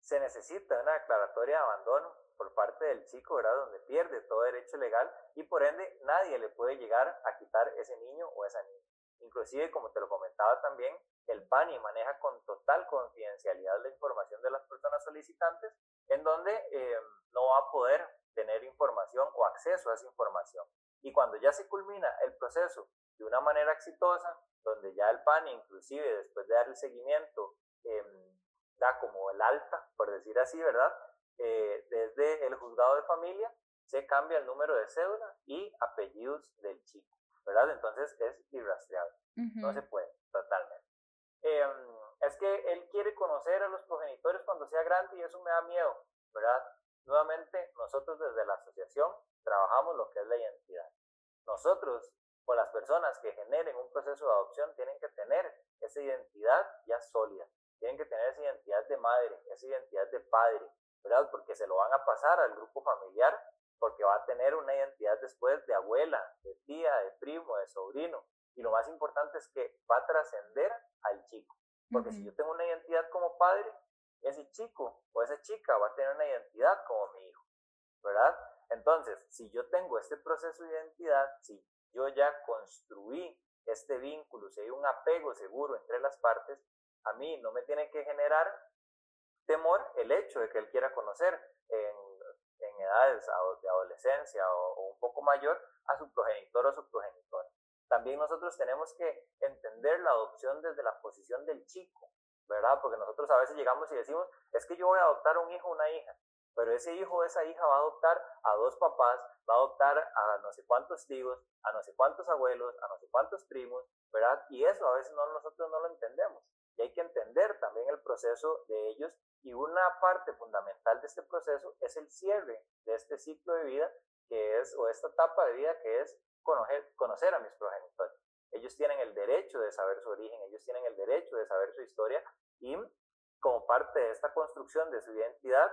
se necesita una declaratoria de abandono por parte del chico, ¿verdad? Donde pierde todo derecho legal y por ende nadie le puede llegar a quitar ese niño o esa niña. Inclusive, como te lo comentaba también, el PANI maneja con total confidencialidad la información de las personas solicitantes, en donde eh, no va a poder tener información o acceso a esa información. Y cuando ya se culmina el proceso de una manera exitosa, donde ya el PANI, inclusive después de dar el seguimiento, em, da como el alta, por decir así, ¿verdad? Eh, desde el juzgado de familia se cambia el número de cédula y apellidos del chico, ¿verdad? Entonces es irrastreable, no se puede totalmente. Em, es que él quiere conocer a los progenitores cuando sea grande y eso me da miedo, ¿verdad? Nuevamente, nosotros desde la asociación trabajamos lo que es la identidad. Nosotros o las personas que generen un proceso de adopción tienen que tener esa identidad ya sólida, tienen que tener esa identidad de madre, esa identidad de padre, ¿verdad? Porque se lo van a pasar al grupo familiar, porque va a tener una identidad después de abuela, de tía, de primo, de sobrino. Y lo más importante es que va a trascender al chico. Porque si yo tengo una identidad como padre, ese chico o esa chica va a tener una identidad como mi hijo, ¿verdad? Entonces, si yo tengo este proceso de identidad, si yo ya construí este vínculo, si hay un apego seguro entre las partes, a mí no me tiene que generar temor el hecho de que él quiera conocer en, edades de adolescencia o, un poco mayor a su progenitor o su progenitora. También nosotros tenemos que entender la adopción desde la posición del chico, ¿verdad? Porque nosotros a veces llegamos y decimos, es que yo voy a adoptar un hijo o una hija, pero ese hijo o esa hija va a adoptar a dos papás, va a adoptar a no sé cuántos tíos, a no sé cuántos abuelos, a no sé cuántos primos, ¿verdad? Y eso a veces no, nosotros no lo entendemos. Y hay que entender también el proceso de ellos y una parte fundamental de este proceso es el cierre de este ciclo de vida que es, o esta etapa de vida que es conocer, a mis progenitores. Ellos tienen el derecho de saber su origen, ellos tienen el derecho de saber su historia y como parte de esta construcción de su identidad,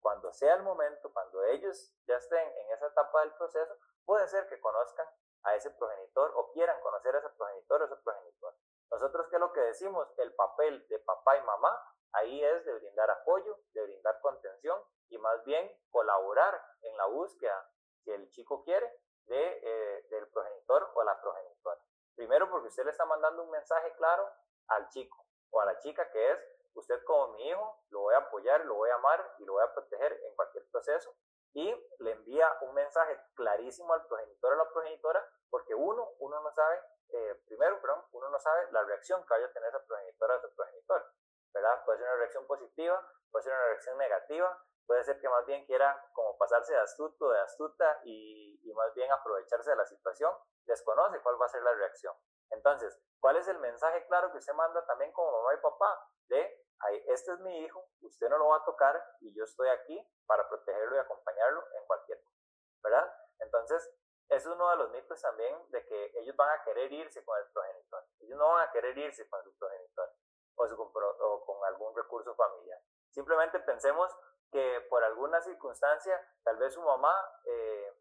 cuando sea el momento, cuando ellos ya estén en esa etapa del proceso, puede ser que conozcan a ese progenitor o quieran conocer a ese progenitor o ese progenitor. Nosotros, ¿qué es lo que decimos? El papel de papá y mamá ahí es de brindar apoyo, de brindar contención y más bien colaborar en la búsqueda que el chico quiere de, eh, del progenitor o la progenitora. Primero porque usted le está mandando un mensaje claro al chico o a la chica que es, usted como mi hijo, lo voy a apoyar, lo voy a amar y lo voy a proteger en cualquier proceso. Y le envía un mensaje clarísimo al progenitor o a la progenitora, porque uno, uno no sabe, eh, primero, perdón, uno no sabe la reacción que vaya a tener esa progenitora o ese progenitor, ¿verdad? Puede ser una reacción positiva, puede ser una reacción negativa, puede ser que más bien quiera como pasarse de astuto, de astuta y, y más bien aprovecharse de la situación, desconoce cuál va a ser la reacción. Entonces, ¿cuál es el mensaje claro que usted manda también como mamá y papá? De, este es mi hijo, usted no lo va a tocar y yo estoy aquí para protegerlo y acompañarlo en cualquier cosa, ¿verdad? Entonces, es uno de los mitos también de que ellos van a querer irse con el progenitor. Ellos no van a querer irse con su progenitor o, con algún recurso familiar. Simplemente pensemos que por alguna circunstancia, tal vez su mamá eh,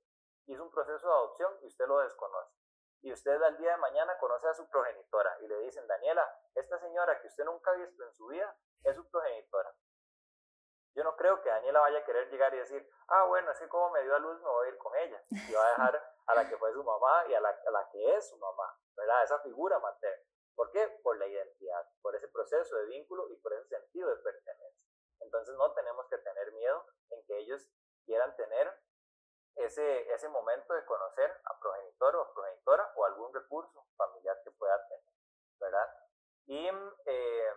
hizo un proceso de adopción y usted lo desconoce. Y usted al día de mañana conoce a su progenitora y le dicen, Daniela, esta señora que usted nunca ha visto en su vida es su progenitora. Yo no creo que Daniela vaya a querer llegar y decir, ah, bueno, que como me dio a luz me voy a ir con ella. Y va a dejar a la que fue su mamá y a la, a la que es su mamá, ¿verdad? Esa figura materna. ¿Por qué? Por la identidad, por ese proceso de vínculo y por ese sentido de pertenencia. Entonces no tenemos que tener miedo en que ellos quieran tener ese, ese momento de conocer a progenitor o progenitora o algún recurso familiar que pueda tener, ¿verdad? Y eh,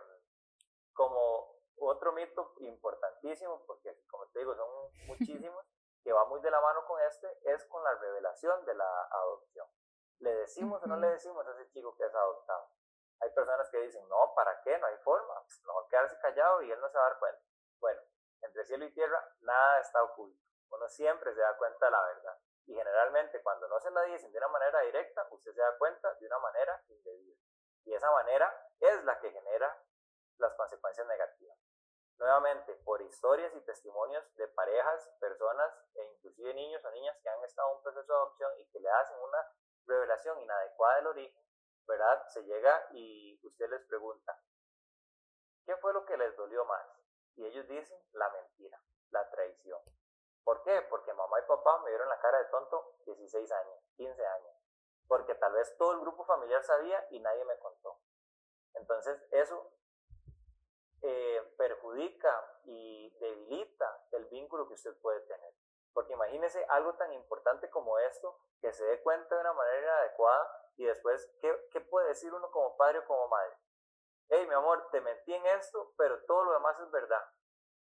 como otro mito importantísimo, porque como te digo, son muchísimos, <laughs> que va muy de la mano con este, es con la revelación de la adopción. ¿Le decimos o no le decimos a ese chico que es adoptado? Hay personas que dicen, no, ¿para qué? No hay forma. Pues, mejor quedarse callado y él no se va a dar cuenta. Bueno, entre cielo y tierra nada está oculto. Uno siempre se da cuenta de la verdad. Y generalmente cuando no se la dicen de una manera directa, usted se da cuenta de una manera indebida. Y esa manera es la que genera las consecuencias negativas. Nuevamente, por historias y testimonios de parejas, personas e inclusive niños o niñas que han estado en un proceso de adopción y que le hacen una revelación inadecuada del origen, ¿verdad? Se llega y usted les pregunta, ¿qué fue lo que les dolió más? Y ellos dicen la mentira, la traición. ¿Por qué? Porque mamá y papá me dieron la cara de tonto 16 años, 15 años. Porque tal vez todo el grupo familiar sabía y nadie me contó. Entonces eso eh, perjudica y debilita el vínculo que usted puede tener. Porque imagínese algo tan importante como esto, que se dé cuenta de una manera adecuada y después, ¿qué, qué puede decir uno como padre o como madre? Hey, mi amor, te mentí en esto, pero todo lo demás es verdad.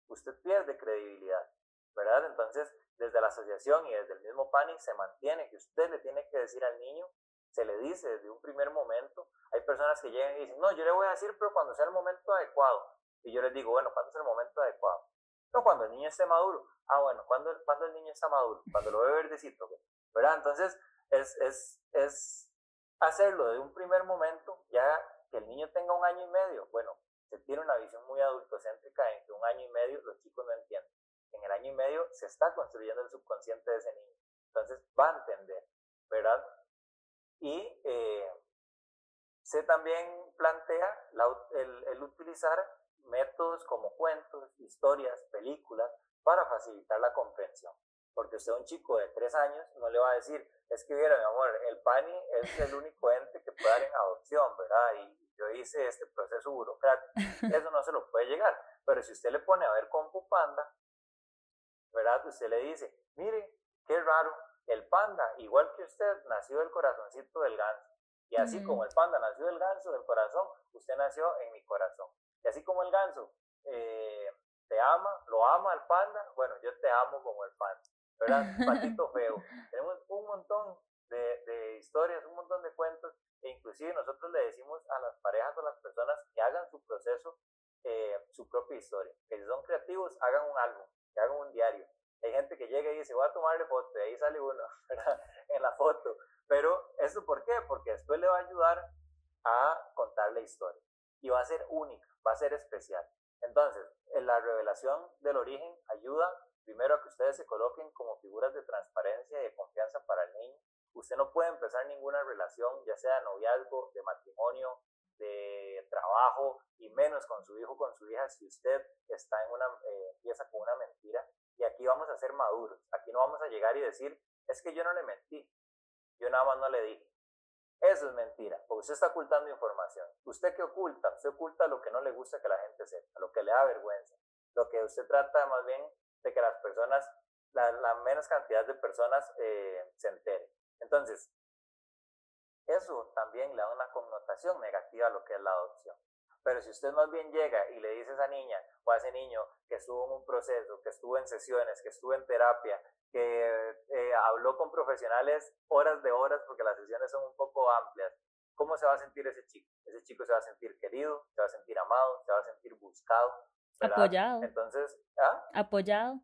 Usted pierde credibilidad, ¿verdad? Entonces, desde la asociación y desde el mismo PANI se mantiene que usted le tiene que decir al niño, se le dice desde un primer momento. Hay personas que llegan y dicen, no, yo le voy a decir, pero cuando sea el momento adecuado. Y yo les digo, bueno, ¿cuándo es el momento adecuado? No, cuando el niño esté maduro. Ah, bueno, ¿cuándo, cuando el niño está maduro? Cuando lo ve verdecito, ¿verdad? Entonces, es, es, es hacerlo de un primer momento, ya que el niño tenga un año y medio. Bueno, se tiene una visión muy adultocéntrica en que un año y medio los chicos no entienden. En el año y medio se está construyendo el subconsciente de ese niño. Entonces, va a entender, ¿verdad? Y eh, se también plantea el utilizar métodos como cuentos, historias, películas, para facilitar la comprensión. Porque usted a un chico de tres años no le va a decir, es que viera, mi amor, el PANI es el único ente que puede dar en adopción, ¿verdad? Y yo hice este proceso burocrático. <laughs> Eso no se lo puede llegar. Pero si usted le pone a ver con Panda, ¿verdad? Usted le dice, mire, qué raro, el panda, igual que usted, nació del corazoncito del ganso. Y así como el panda nació del ganso, del corazón, usted nació en mi corazón. Y así como el ganso eh, te ama, lo ama al panda, bueno, yo te amo como el panda, ¿verdad? Patito <laughs> feo. Tenemos un montón de, de historias, un montón de cuentos, e inclusive nosotros le decimos a las parejas o a las personas que hagan su proceso, eh, su propia historia. Que si son creativos, hagan un álbum, que hagan un diario. Hay gente que llega y dice, voy a tomarle foto, y ahí sale uno, <laughs> ¿verdad? En la foto. Pero, ¿eso por qué? Porque después le va a ayudar a contar la historia. Y va a ser única va a ser especial. Entonces, en la revelación del origen ayuda primero a que ustedes se coloquen como figuras de transparencia y de confianza para el niño. Usted no puede empezar ninguna relación, ya sea de noviazgo, de matrimonio, de trabajo y menos con su hijo con su hija si usted está en una eh, empieza con una mentira. Y aquí vamos a ser maduros. Aquí no vamos a llegar y decir, es que yo no le mentí, yo nada más no le dije. Eso es mentira, porque usted está ocultando información. ¿Usted qué oculta? Usted oculta lo que no le gusta que la gente sepa, lo que le da vergüenza. Lo que usted trata más bien de que las personas, la, menos cantidad de personas eh, se entere. Entonces, eso también le da una connotación negativa a lo que es la adopción. Pero si usted más bien llega y le dice a esa niña o a ese niño que estuvo en un proceso, que estuvo en sesiones, que estuvo en terapia, que eh, habló con profesionales horas de horas porque las sesiones son un poco amplias, ¿cómo se va a sentir ese chico? Ese chico se va a sentir querido, se va a sentir amado, se va a sentir buscado. Apoyado. Entonces, ¿ah? Apoyado.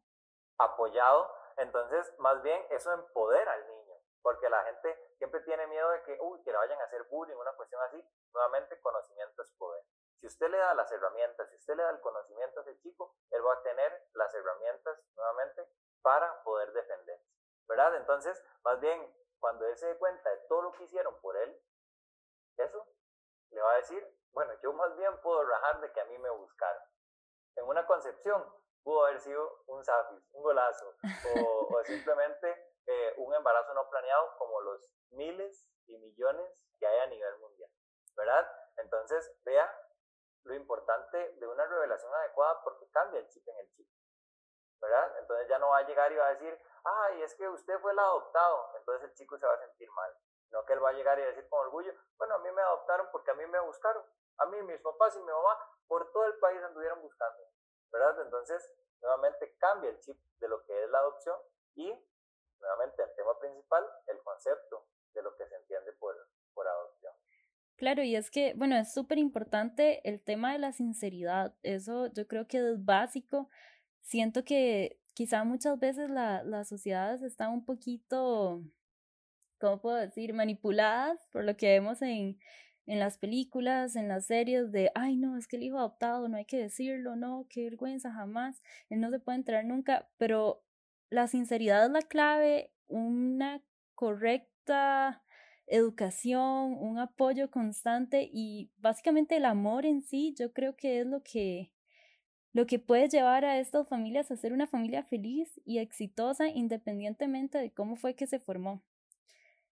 Apoyado. Entonces, más bien, eso empodera al niño, porque la gente siempre tiene miedo de que, uy, que le vayan a hacer bullying, una cuestión así. Nuevamente, conocimiento es poder. Si usted le da las herramientas, si usted le da el conocimiento a ese chico, él va a tener las herramientas, nuevamente, para poder defenderse, ¿verdad? Entonces, más bien, cuando él se dé cuenta de todo lo que hicieron por él, eso le va a decir, bueno, yo más bien puedo rajar de que a mí me buscaron. En una concepción pudo haber sido un zafis, un golazo, o, <laughs> simplemente eh, un embarazo no planeado como los miles y millones que hay a nivel mundial, ¿verdad? Entonces, vea lo importante de una revelación adecuada porque cambia el chip en el chip. ¿verdad? Entonces ya no va a llegar y va a decir, ay, es que usted fue el adoptado, entonces el chico se va a sentir mal. No que él va a llegar y decir con orgullo, bueno, a mí me adoptaron porque a mí me buscaron. A mí, mis papás y mi mamá, por todo el país anduvieron buscando, ¿verdad? Entonces, nuevamente cambia el chip de lo que es la adopción y, nuevamente, el tema principal, el concepto de lo que se entiende por, por adopción. Claro, y es que, bueno, es súper importante el tema de la sinceridad. Eso yo creo que es básico siento que quizá muchas veces la, las sociedades están un poquito, ¿cómo puedo decir?, manipuladas por lo que vemos en, en las películas, en las series de, ay, no, es que el hijo adoptado, no hay que decirlo, no, qué vergüenza, jamás, él no se puede enterar nunca, pero la sinceridad es la clave, una correcta educación, un apoyo constante y básicamente el amor en sí, yo creo que es lo que lo que puede llevar a estas familias a ser una familia feliz y exitosa independientemente de cómo fue que se formó.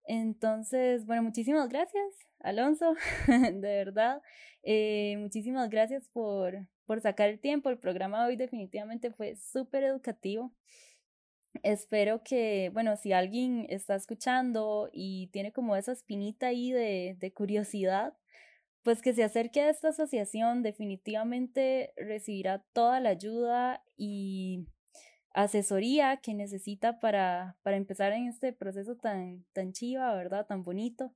Entonces, bueno, muchísimas gracias, Alonso, <laughs> de verdad. Eh, muchísimas gracias por, por sacar el tiempo. El programa de hoy definitivamente fue súper educativo. Espero que, bueno, si alguien está escuchando y tiene como esa espinita ahí de, de curiosidad, pues que se acerque a esta asociación, definitivamente recibirá toda la ayuda y asesoría que necesita para, para empezar en este proceso tan, tan chiva, ¿verdad? Tan bonito.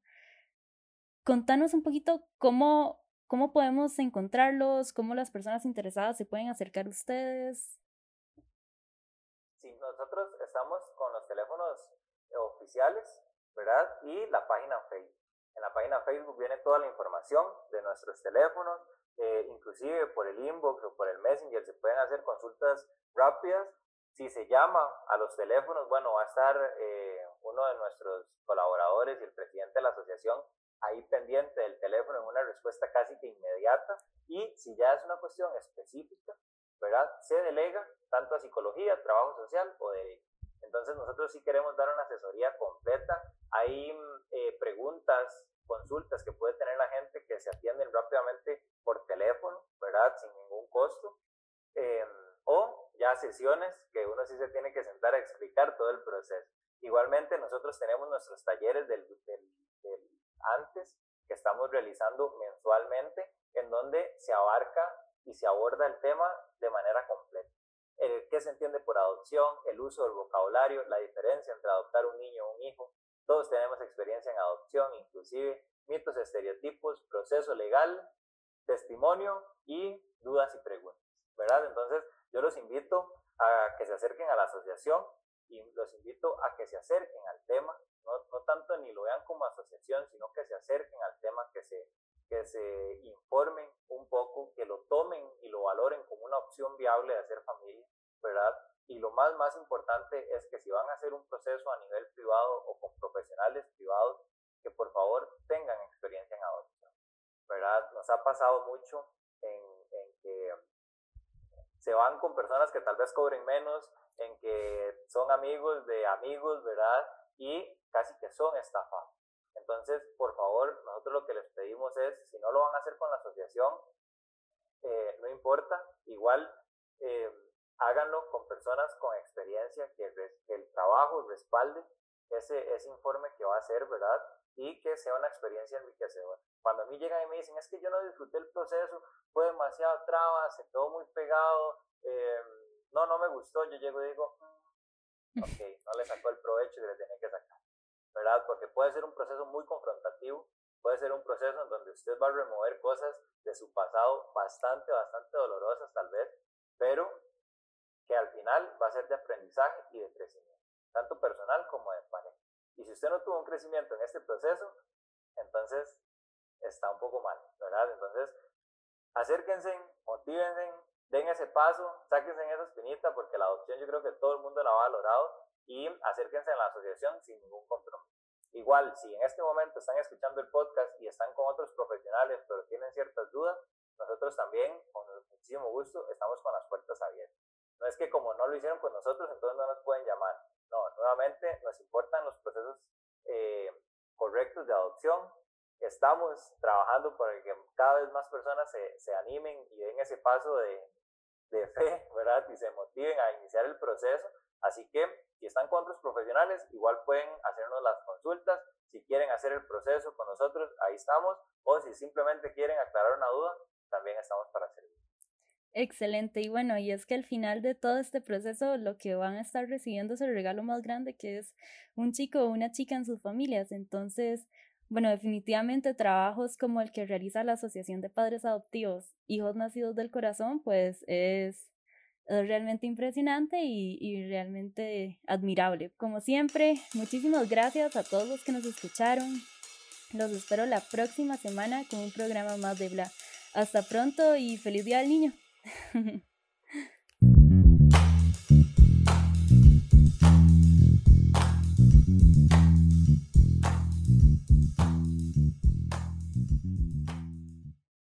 Contanos un poquito cómo, cómo podemos encontrarlos, cómo las personas interesadas se pueden acercar a ustedes. Nosotros estamos con los teléfonos oficiales, ¿verdad? Y la página Facebook. En la página Facebook viene toda la información de nuestros teléfonos, eh, inclusive por el inbox o por el messenger se pueden hacer consultas rápidas. Si se llama a los teléfonos, bueno, va a estar eh, uno de nuestros colaboradores y el presidente de la asociación ahí pendiente del teléfono en una respuesta casi que inmediata. Y si ya es una cuestión específica, ¿verdad? Se delega tanto a psicología, trabajo social o de entonces nosotros sí queremos dar una asesoría completa. Hay eh, preguntas, consultas que puede tener la gente que se atienden rápidamente por teléfono, ¿verdad? Sin ningún costo. Em, o ya sesiones que uno sí se tiene que sentar a explicar todo el proceso. Igualmente nosotros tenemos nuestros talleres del, del, del antes que estamos realizando mensualmente en donde se abarca y se aborda el tema de manera completa el qué se entiende por adopción, el uso del vocabulario, la diferencia entre adoptar un niño o un hijo. Todos tenemos experiencia en adopción, inclusive mitos, estereotipos, proceso legal, testimonio y dudas y preguntas, ¿verdad? Entonces, yo los invito a que se acerquen a la asociación y los invito a que se acerquen al tema, no, no tanto ni lo vean como asociación, sino que se acerquen al tema, que se se informen un poco, que lo tomen y lo valoren como una opción viable de hacer familia, ¿verdad? Y lo más, más importante es que si van a hacer un proceso a nivel privado o con profesionales privados, que por favor tengan experiencia en adopción, ¿verdad? Nos ha pasado mucho en, en que se van con personas que tal vez cobren menos, en que son amigos de amigos, ¿verdad? Y casi que son estafados. Entonces, por favor, nosotros lo que les pedimos es, si no lo van a hacer con la asociación, eh, no importa, igual eh, háganlo con personas con experiencia, que, el trabajo respalde ese, ese informe que va a hacer, ¿verdad? Y que sea una experiencia enriquecedora. Cuando a mí llegan y me dicen, es que yo no disfruté el proceso, fue demasiado traba, se quedó muy pegado, eh, no, no me gustó, yo llego y digo, ok, no le sacó el provecho que le tenía que sacar. ¿Verdad? Porque puede ser un proceso muy confrontativo, puede ser un proceso en donde usted va a remover cosas de su pasado bastante, bastante dolorosas tal vez, pero que al final va a ser de aprendizaje y de crecimiento, tanto personal como de pareja. Y si usted no tuvo un crecimiento en este proceso, entonces está un poco mal, ¿verdad? Entonces, acérquense, motívense, den ese paso, sáquense en esa espinita, porque la adopción yo creo que todo el mundo la ha valorado y acérquense a la asociación sin ningún compromiso. Igual, si en este momento están escuchando el podcast y están con otros profesionales, pero tienen ciertas dudas, nosotros también, con muchísimo gusto, estamos con las puertas abiertas. No es que como no lo hicieron con nosotros, entonces no nos pueden llamar. No, nuevamente nos importan los procesos eh, correctos de adopción. Estamos trabajando para que cada vez más personas se, se animen y den ese paso de, de fe, <laughs> ¿verdad? Y se motiven a iniciar el proceso. Así que si están con otros profesionales, igual pueden hacernos las consultas. Si quieren hacer el proceso con nosotros, ahí estamos. O si simplemente quieren aclarar una duda, también estamos para servir. Excelente. Y bueno, y es que al final de todo este proceso lo que van a estar recibiendo es el regalo más grande, que es un chico o una chica en sus familias. Entonces, bueno, definitivamente trabajos como el que realiza la Asociación de Padres Adoptivos, Hijos Nacidos del Corazón, pues es realmente impresionante y, y, realmente admirable. Como siempre, muchísimas gracias a todos los que nos escucharon. Los espero la próxima semana con un programa más de Bla. Hasta pronto y feliz día al niño. <laughs>